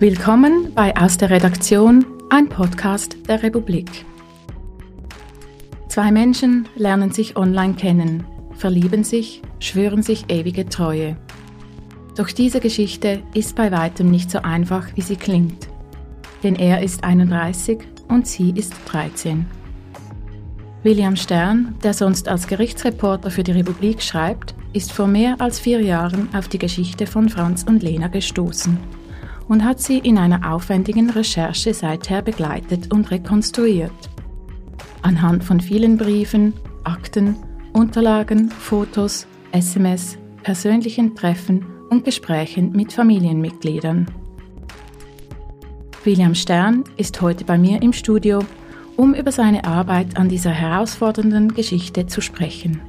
Willkommen bei Aus der Redaktion, ein Podcast der Republik. Zwei Menschen lernen sich online kennen, verlieben sich, schwören sich ewige Treue. Doch diese Geschichte ist bei weitem nicht so einfach, wie sie klingt. Denn er ist 31 und sie ist 13. William Stern, der sonst als Gerichtsreporter für die Republik schreibt, ist vor mehr als vier Jahren auf die Geschichte von Franz und Lena gestoßen und hat sie in einer aufwendigen Recherche seither begleitet und rekonstruiert. Anhand von vielen Briefen, Akten, Unterlagen, Fotos, SMS, persönlichen Treffen und Gesprächen mit Familienmitgliedern. William Stern ist heute bei mir im Studio, um über seine Arbeit an dieser herausfordernden Geschichte zu sprechen.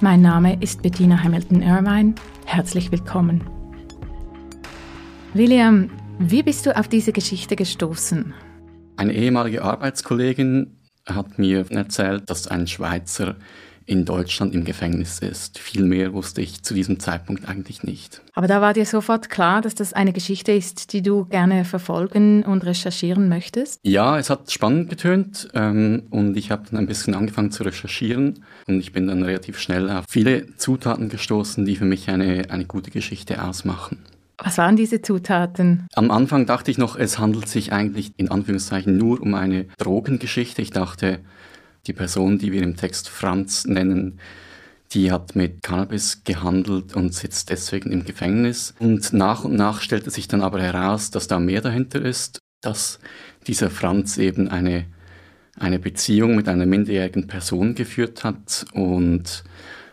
Mein Name ist Bettina Hamilton-Irvine. Herzlich willkommen. William, wie bist du auf diese Geschichte gestoßen? Eine ehemalige Arbeitskollegin hat mir erzählt, dass ein Schweizer in Deutschland im Gefängnis ist. Viel mehr wusste ich zu diesem Zeitpunkt eigentlich nicht. Aber da war dir sofort klar, dass das eine Geschichte ist, die du gerne verfolgen und recherchieren möchtest? Ja, es hat spannend getönt ähm, und ich habe dann ein bisschen angefangen zu recherchieren und ich bin dann relativ schnell auf viele Zutaten gestoßen, die für mich eine, eine gute Geschichte ausmachen. Was waren diese Zutaten? Am Anfang dachte ich noch, es handelt sich eigentlich in Anführungszeichen nur um eine Drogengeschichte. Ich dachte, die Person, die wir im Text Franz nennen, die hat mit Cannabis gehandelt und sitzt deswegen im Gefängnis. Und nach und nach stellte sich dann aber heraus, dass da mehr dahinter ist, dass dieser Franz eben eine, eine Beziehung mit einer minderjährigen Person geführt hat und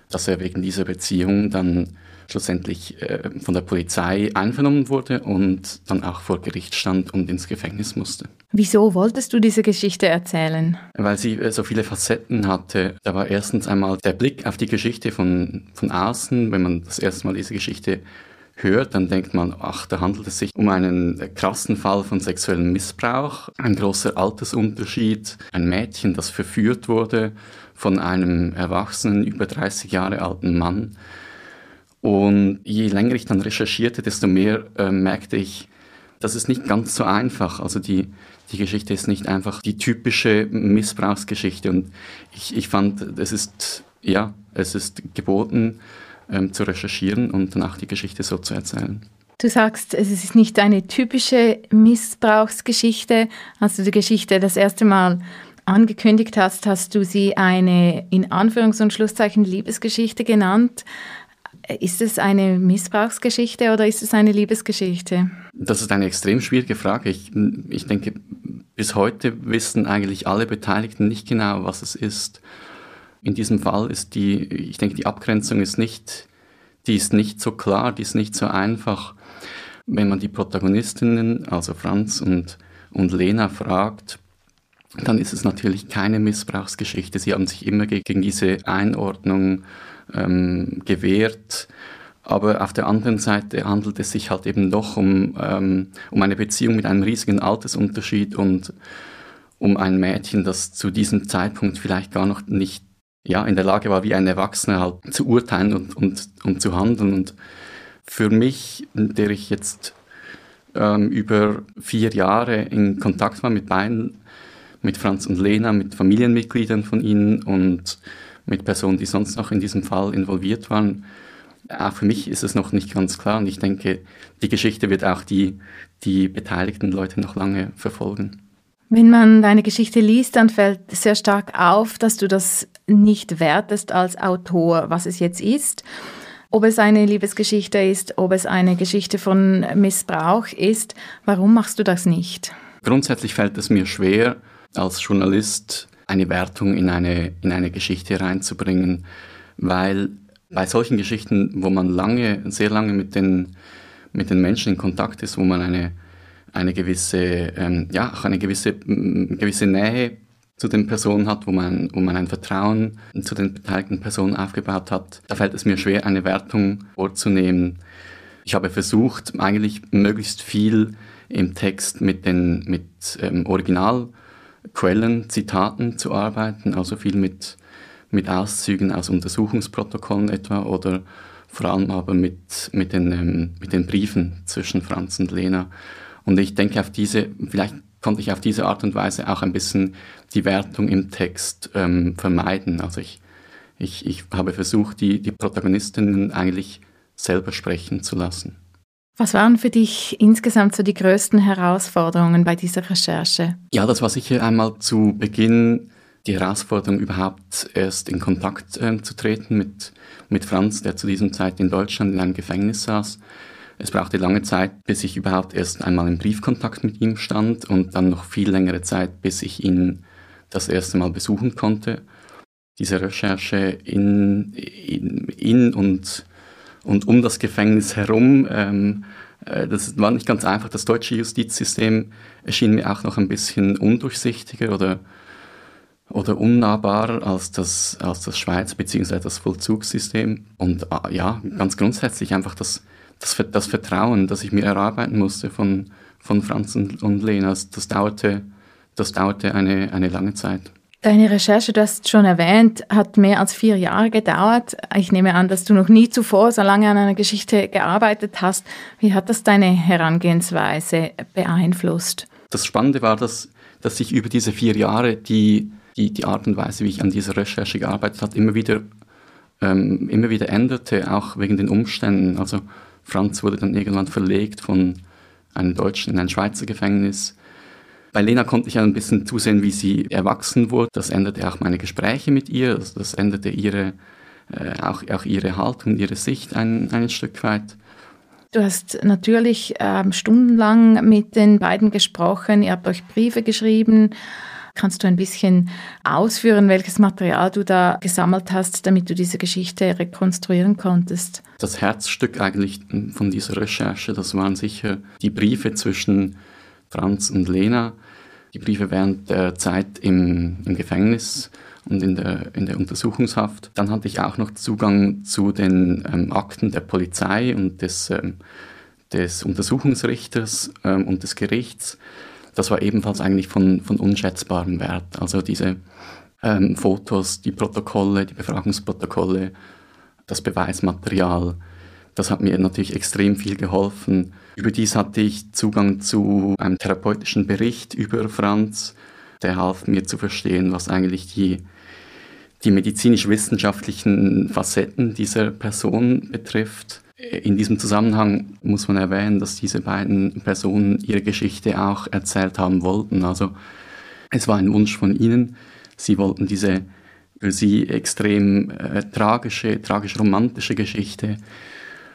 dass er wegen dieser Beziehung dann schlussendlich äh, von der Polizei einvernommen wurde und dann auch vor Gericht stand und ins Gefängnis musste. Wieso wolltest du diese Geschichte erzählen? Weil sie äh, so viele Facetten hatte. Da war erstens einmal der Blick auf die Geschichte von, von außen. Wenn man das erste Mal diese Geschichte hört, dann denkt man, ach, da handelt es sich um einen krassen Fall von sexuellem Missbrauch, ein großer Altersunterschied, ein Mädchen, das verführt wurde von einem erwachsenen, über 30 Jahre alten Mann. Und je länger ich dann recherchierte, desto mehr äh, merkte ich, das ist nicht ganz so einfach. Also die, die Geschichte ist nicht einfach die typische Missbrauchsgeschichte. Und ich, ich fand, es ist, ja, es ist geboten, ähm, zu recherchieren und danach die Geschichte so zu erzählen. Du sagst, es ist nicht eine typische Missbrauchsgeschichte. Als du die Geschichte das erste Mal angekündigt hast, hast du sie eine in Anführungs- und Schlusszeichen Liebesgeschichte genannt. Ist es eine Missbrauchsgeschichte oder ist es eine Liebesgeschichte? Das ist eine extrem schwierige Frage. Ich, ich denke, bis heute wissen eigentlich alle Beteiligten nicht genau, was es ist. In diesem Fall ist die, ich denke, die Abgrenzung ist nicht, die ist nicht so klar, die ist nicht so einfach. Wenn man die Protagonistinnen, also Franz und, und Lena fragt, dann ist es natürlich keine Missbrauchsgeschichte. Sie haben sich immer gegen diese Einordnung ähm, gewährt. Aber auf der anderen Seite handelt es sich halt eben doch um, ähm, um eine Beziehung mit einem riesigen Altersunterschied und um ein Mädchen, das zu diesem Zeitpunkt vielleicht gar noch nicht ja, in der Lage war, wie ein Erwachsener halt zu urteilen und, und, und zu handeln. Und für mich, der ich jetzt ähm, über vier Jahre in Kontakt war mit beiden, mit Franz und Lena, mit Familienmitgliedern von ihnen und mit Personen, die sonst noch in diesem Fall involviert waren. Auch für mich ist es noch nicht ganz klar und ich denke, die Geschichte wird auch die, die beteiligten Leute noch lange verfolgen. Wenn man deine Geschichte liest, dann fällt sehr stark auf, dass du das nicht wertest als Autor, was es jetzt ist. Ob es eine Liebesgeschichte ist, ob es eine Geschichte von Missbrauch ist. Warum machst du das nicht? Grundsätzlich fällt es mir schwer, als Journalist eine Wertung in eine, in eine Geschichte reinzubringen, weil bei solchen Geschichten, wo man lange, sehr lange mit den, mit den Menschen in Kontakt ist, wo man eine, eine gewisse, ähm, ja, eine gewisse, gewisse Nähe zu den Personen hat, wo man, wo man ein Vertrauen zu den beteiligten Personen aufgebaut hat, da fällt es mir schwer, eine Wertung vorzunehmen. Ich habe versucht, eigentlich möglichst viel im Text mit den mit ähm, Original Quellen, Zitaten zu arbeiten, also viel mit, mit Auszügen aus Untersuchungsprotokollen etwa oder vor allem aber mit, mit, den, ähm, mit den Briefen zwischen Franz und Lena. Und ich denke, auf diese, vielleicht konnte ich auf diese Art und Weise auch ein bisschen die Wertung im Text ähm, vermeiden. Also ich, ich, ich habe versucht, die, die Protagonistinnen eigentlich selber sprechen zu lassen. Was waren für dich insgesamt so die größten Herausforderungen bei dieser Recherche? Ja, das war sicher einmal zu Beginn die Herausforderung, überhaupt erst in Kontakt äh, zu treten mit, mit Franz, der zu diesem Zeit in Deutschland in einem Gefängnis saß. Es brauchte lange Zeit, bis ich überhaupt erst einmal in Briefkontakt mit ihm stand und dann noch viel längere Zeit, bis ich ihn das erste Mal besuchen konnte. Diese Recherche in, in, in und, und um das Gefängnis herum, ähm, äh, das war nicht ganz einfach. Das deutsche Justizsystem erschien mir auch noch ein bisschen undurchsichtiger oder oder unnahbarer als das, als das Schweiz bzw. das Vollzugssystem. Und ah, ja, ganz grundsätzlich einfach das, das, das Vertrauen, das ich mir erarbeiten musste von, von Franz und, und Lena, das, das dauerte, das dauerte eine, eine lange Zeit. Deine Recherche, du hast schon erwähnt, hat mehr als vier Jahre gedauert. Ich nehme an, dass du noch nie zuvor so lange an einer Geschichte gearbeitet hast. Wie hat das deine Herangehensweise beeinflusst? Das Spannende war, dass, dass sich über diese vier Jahre die die, die Art und Weise, wie ich an dieser Recherche gearbeitet habe, immer wieder, ähm, immer wieder änderte, auch wegen den Umständen. Also Franz wurde dann irgendwann verlegt von einem Deutschen in ein Schweizer Gefängnis. Bei Lena konnte ich ein bisschen zusehen, wie sie erwachsen wurde. Das änderte auch meine Gespräche mit ihr, das, das änderte ihre, äh, auch, auch ihre Haltung, ihre Sicht ein, ein Stück weit. Du hast natürlich ähm, stundenlang mit den beiden gesprochen, ihr habt euch Briefe geschrieben. Kannst du ein bisschen ausführen, welches Material du da gesammelt hast, damit du diese Geschichte rekonstruieren konntest? Das Herzstück eigentlich von dieser Recherche, das waren sicher die Briefe zwischen Franz und Lena, die Briefe während der Zeit im, im Gefängnis und in der, in der Untersuchungshaft. Dann hatte ich auch noch Zugang zu den ähm, Akten der Polizei und des, ähm, des Untersuchungsrichters ähm, und des Gerichts das war ebenfalls eigentlich von, von unschätzbarem Wert. Also diese ähm, Fotos, die Protokolle, die Befragungsprotokolle, das Beweismaterial, das hat mir natürlich extrem viel geholfen. Überdies hatte ich Zugang zu einem therapeutischen Bericht über Franz, der half mir zu verstehen, was eigentlich die, die medizinisch-wissenschaftlichen Facetten dieser Person betrifft. In diesem Zusammenhang muss man erwähnen, dass diese beiden Personen ihre Geschichte auch erzählt haben wollten. Also es war ein Wunsch von ihnen. Sie wollten diese für sie extrem äh, tragische, tragisch-romantische Geschichte,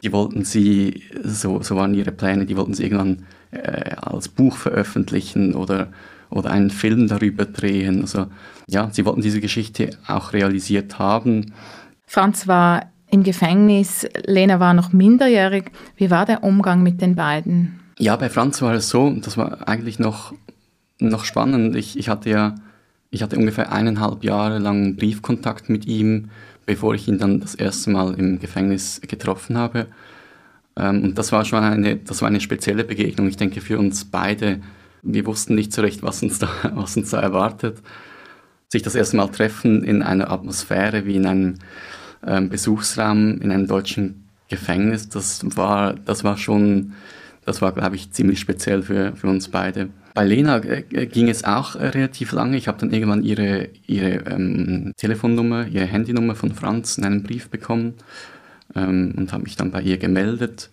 die wollten sie, so, so waren ihre Pläne, die wollten sie irgendwann äh, als Buch veröffentlichen oder, oder einen Film darüber drehen. Also ja, sie wollten diese Geschichte auch realisiert haben. Franz war im Gefängnis. Lena war noch minderjährig. Wie war der Umgang mit den beiden? Ja, bei Franz war es so, das war eigentlich noch, noch spannend. Ich, ich hatte ja ich hatte ungefähr eineinhalb Jahre lang Briefkontakt mit ihm, bevor ich ihn dann das erste Mal im Gefängnis getroffen habe. Ähm, und das war schon eine, das war eine spezielle Begegnung. Ich denke für uns beide, wir wussten nicht so recht, was uns da, was uns da erwartet. Sich das erste Mal treffen in einer Atmosphäre wie in einem ähm, Besuchsraum in einem deutschen Gefängnis, das war, das war schon, das war, glaube ich, ziemlich speziell für, für uns beide. Bei Lena äh, ging es auch äh, relativ lange. Ich habe dann irgendwann ihre, ihre ähm, Telefonnummer, ihre Handynummer von Franz in einem Brief bekommen ähm, und habe mich dann bei ihr gemeldet.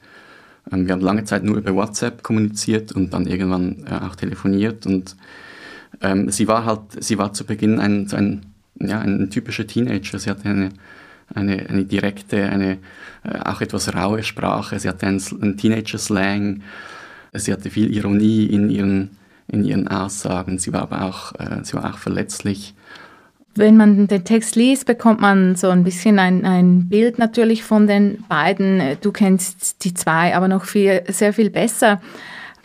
Ähm, wir haben lange Zeit nur über WhatsApp kommuniziert und dann irgendwann äh, auch telefoniert. Und ähm, sie war halt, sie war zu Beginn ein, ein, ja, ein typischer Teenager. Sie hatte eine eine, eine direkte, eine äh, auch etwas raue Sprache. Sie hatte einen, einen Teenager-Slang. Sie hatte viel Ironie in ihren, in ihren Aussagen. Sie war aber auch, äh, sie war auch verletzlich. Wenn man den Text liest, bekommt man so ein bisschen ein, ein Bild natürlich von den beiden. Du kennst die zwei aber noch viel, sehr viel besser.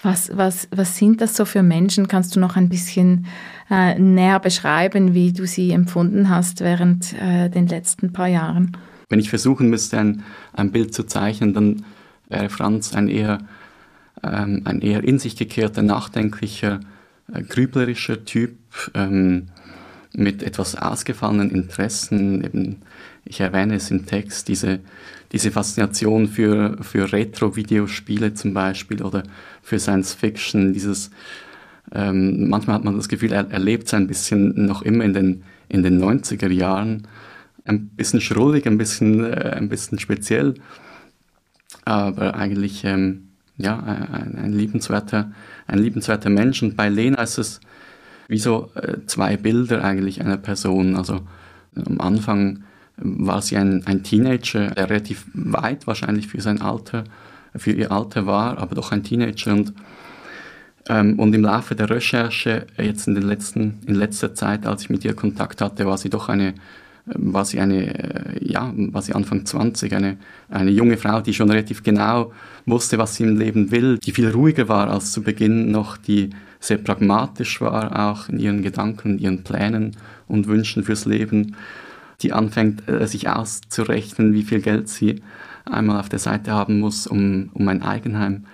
Was, was, was sind das so für Menschen? Kannst du noch ein bisschen äh, näher beschreiben, wie du sie empfunden hast während äh, den letzten paar Jahren? Wenn ich versuchen müsste, ein, ein Bild zu zeichnen, dann wäre Franz ein eher, ähm, ein eher in sich gekehrter, nachdenklicher, äh, grüblerischer Typ ähm, mit etwas ausgefallenen Interessen. Eben, ich erwähne es im Text, diese, diese Faszination für, für Retro-Videospiele zum Beispiel oder für Science Fiction, dieses, ähm, manchmal hat man das Gefühl, er, er lebt ein bisschen noch immer in den, in den 90er Jahren, ein bisschen schrullig, ein bisschen, äh, ein bisschen speziell, aber eigentlich ähm, ja, ein, ein, liebenswerter, ein liebenswerter Mensch. Und bei Lena ist es wie so äh, zwei Bilder eigentlich einer Person. Also am Anfang war sie ein, ein Teenager, der relativ weit wahrscheinlich für sein Alter, für ihr Alter war, aber doch ein Teenager und ähm, und im Laufe der Recherche, jetzt in, den letzten, in letzter Zeit, als ich mit ihr Kontakt hatte, war sie doch eine, ähm, war sie eine, äh, ja, war sie Anfang 20, eine, eine junge Frau, die schon relativ genau wusste, was sie im Leben will, die viel ruhiger war als zu Beginn noch, die sehr pragmatisch war auch in ihren Gedanken, ihren Plänen und Wünschen fürs Leben die anfängt, äh, sich auszurechnen, wie viel Geld sie einmal auf der Seite haben muss, um, um ein Eigenheim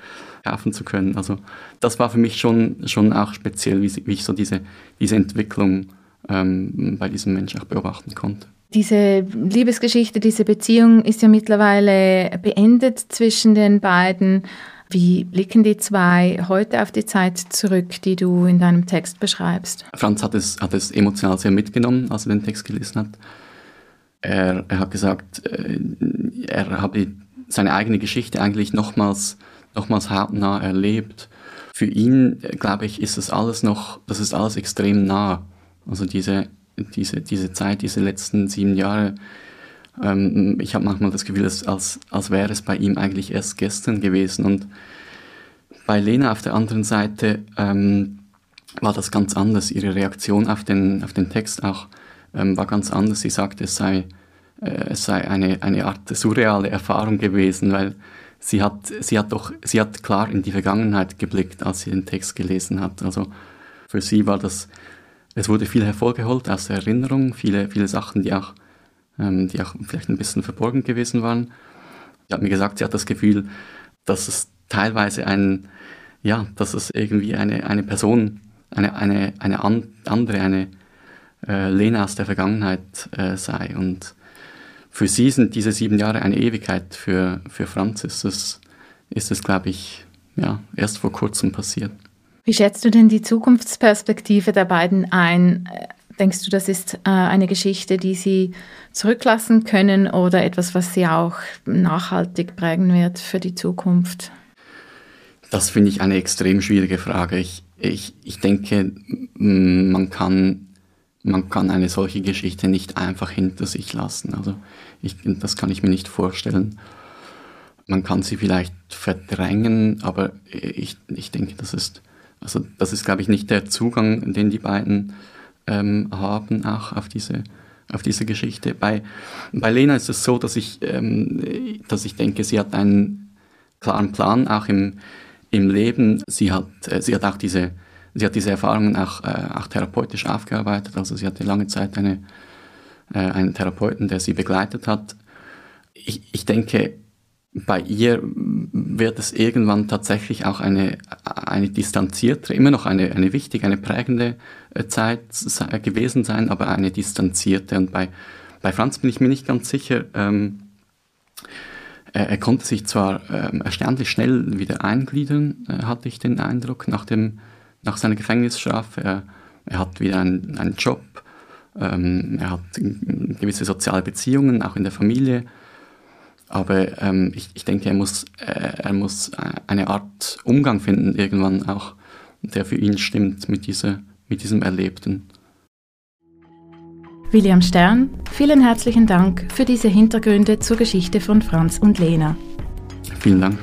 kaufen zu können. Also das war für mich schon, schon auch speziell, wie, wie ich so diese, diese Entwicklung ähm, bei diesem Menschen auch beobachten konnte. Diese Liebesgeschichte, diese Beziehung ist ja mittlerweile beendet zwischen den beiden. Wie blicken die zwei heute auf die Zeit zurück, die du in deinem Text beschreibst? Franz hat es, hat es emotional sehr mitgenommen, als er den Text gelesen hat. Er, er hat gesagt, äh, er habe seine eigene Geschichte eigentlich nochmals, nochmals hautnah erlebt. Für ihn, äh, glaube ich, ist das alles noch, das ist alles extrem nah. Also diese, diese, diese Zeit, diese letzten sieben Jahre, ähm, ich habe manchmal das Gefühl, als, als, als wäre es bei ihm eigentlich erst gestern gewesen. Und bei Lena auf der anderen Seite ähm, war das ganz anders. Ihre Reaktion auf den, auf den Text auch ähm, war ganz anders. Sie sagte, es sei, äh, es sei eine, eine Art surreale Erfahrung gewesen, weil sie hat, sie hat doch, sie hat klar in die Vergangenheit geblickt, als sie den Text gelesen hat. Also für sie war das, es wurde viel hervorgeholt aus der Erinnerung, viele, viele Sachen, die auch, ähm, die auch vielleicht ein bisschen verborgen gewesen waren. Sie hat mir gesagt, sie hat das Gefühl, dass es teilweise ein, ja, dass es irgendwie eine, eine Person, eine, eine, eine andere, eine, äh, Lena aus der Vergangenheit äh, sei. Und für sie sind diese sieben Jahre eine Ewigkeit. Für, für Franz ist es, ist es glaube ich, ja, erst vor kurzem passiert. Wie schätzt du denn die Zukunftsperspektive der beiden ein? Denkst du, das ist äh, eine Geschichte, die sie zurücklassen können oder etwas, was sie auch nachhaltig prägen wird für die Zukunft? Das finde ich eine extrem schwierige Frage. Ich, ich, ich denke, man kann man kann eine solche Geschichte nicht einfach hinter sich lassen. Also ich, das kann ich mir nicht vorstellen. Man kann sie vielleicht verdrängen, aber ich, ich denke, das ist, also das ist, glaube ich, nicht der Zugang, den die beiden ähm, haben, auch auf diese, auf diese Geschichte. Bei, bei Lena ist es so, dass ich, ähm, dass ich denke, sie hat einen klaren Plan, auch im, im Leben. Sie hat, äh, sie hat auch diese, Sie hat diese Erfahrungen auch, äh, auch therapeutisch aufgearbeitet. Also sie hatte lange Zeit eine, äh, einen Therapeuten, der sie begleitet hat. Ich, ich denke, bei ihr wird es irgendwann tatsächlich auch eine, eine distanzierte, immer noch eine, eine wichtige, eine prägende äh, Zeit gewesen sein, aber eine distanzierte. Und bei, bei Franz bin ich mir nicht ganz sicher, ähm, er, er, konnte sich zwar ähm, erstaunlich schnell wieder eingliedern, äh, hatte ich den Eindruck, nach dem nach seiner Gefängnisstrafe. Er, er hat wieder einen, einen Job, ähm, er hat gewisse soziale Beziehungen, auch in der Familie. Aber ähm, ich, ich denke, er muss, äh, er muss eine Art Umgang finden, irgendwann auch, der für ihn stimmt mit, dieser, mit diesem Erlebten. William Stern, vielen herzlichen Dank für diese Hintergründe zur Geschichte von Franz und Lena. Vielen Dank.